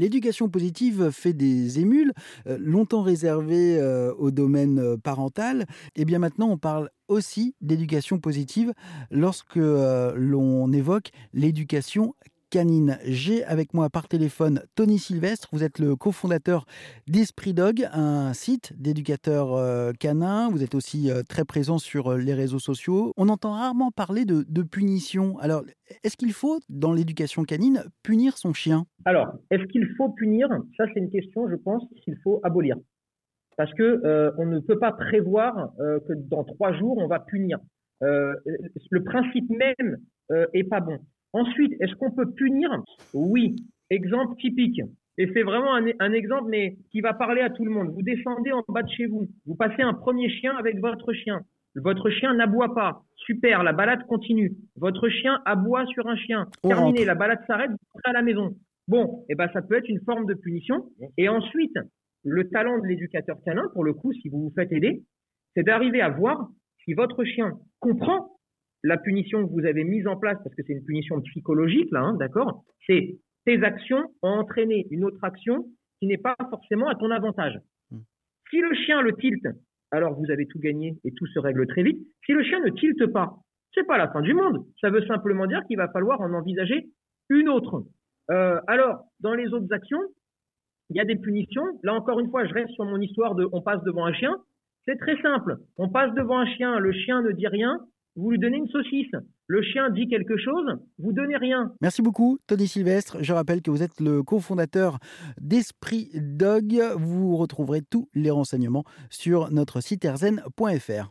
L'éducation positive fait des émules, euh, longtemps réservées euh, au domaine euh, parental. Et bien maintenant, on parle aussi d'éducation positive lorsque l'on évoque l'éducation canine. J'ai avec moi par téléphone Tony Sylvestre. Vous êtes le cofondateur d'Esprit Dog, un site d'éducateurs euh, canins. Vous êtes aussi euh, très présent sur euh, les réseaux sociaux. On entend rarement parler de, punition. Alors, est-ce qu'il faut, dans l'éducation canine, punir son chien? Alors, est-ce qu'il faut punir? Ça, c'est une question, je pense, qu'il faut abolir. Parce que on ne peut pas prévoir que dans trois jours, on va punir. le principe même est pas bon. Ensuite, est-ce qu'on peut punir? Oui. Exemple typique. Et c'est vraiment un, exemple, mais qui va parler à tout le monde. Vous descendez en bas de chez vous. Vous passez un premier chien avec votre chien. Votre chien n'aboie pas. Super, la balade continue. Votre chien aboie sur un chien. Terminé, la balade s'arrête, vous rentrez à la maison. Bon, eh ben ça peut être une forme de punition. Et ensuite, le talent de l'éducateur canin, pour le coup, si vous vous faites aider, c'est d'arriver à voir si votre chien comprend la punition que vous avez mise en place, parce que c'est une punition psychologique, là, hein, d'accord C'est tes actions ont entraîné une autre action qui n'est pas forcément à ton avantage. Hmm. Si le chien le tilte, alors vous avez tout gagné et tout se règle très vite. Si le chien ne tilte pas, c'est pas la fin du monde. Ça veut simplement dire qu'il va falloir en envisager une autre. Euh, alors, dans les autres actions, il y a des punitions. Là encore une fois, je reste sur mon histoire de on passe devant un chien. C'est très simple. On passe devant un chien, le chien ne dit rien, vous lui donnez une saucisse. Le chien dit quelque chose, vous donnez rien. Merci beaucoup, Tony Sylvestre. Je rappelle que vous êtes le cofondateur d'Esprit Dog. Vous retrouverez tous les renseignements sur notre site erzen.fr.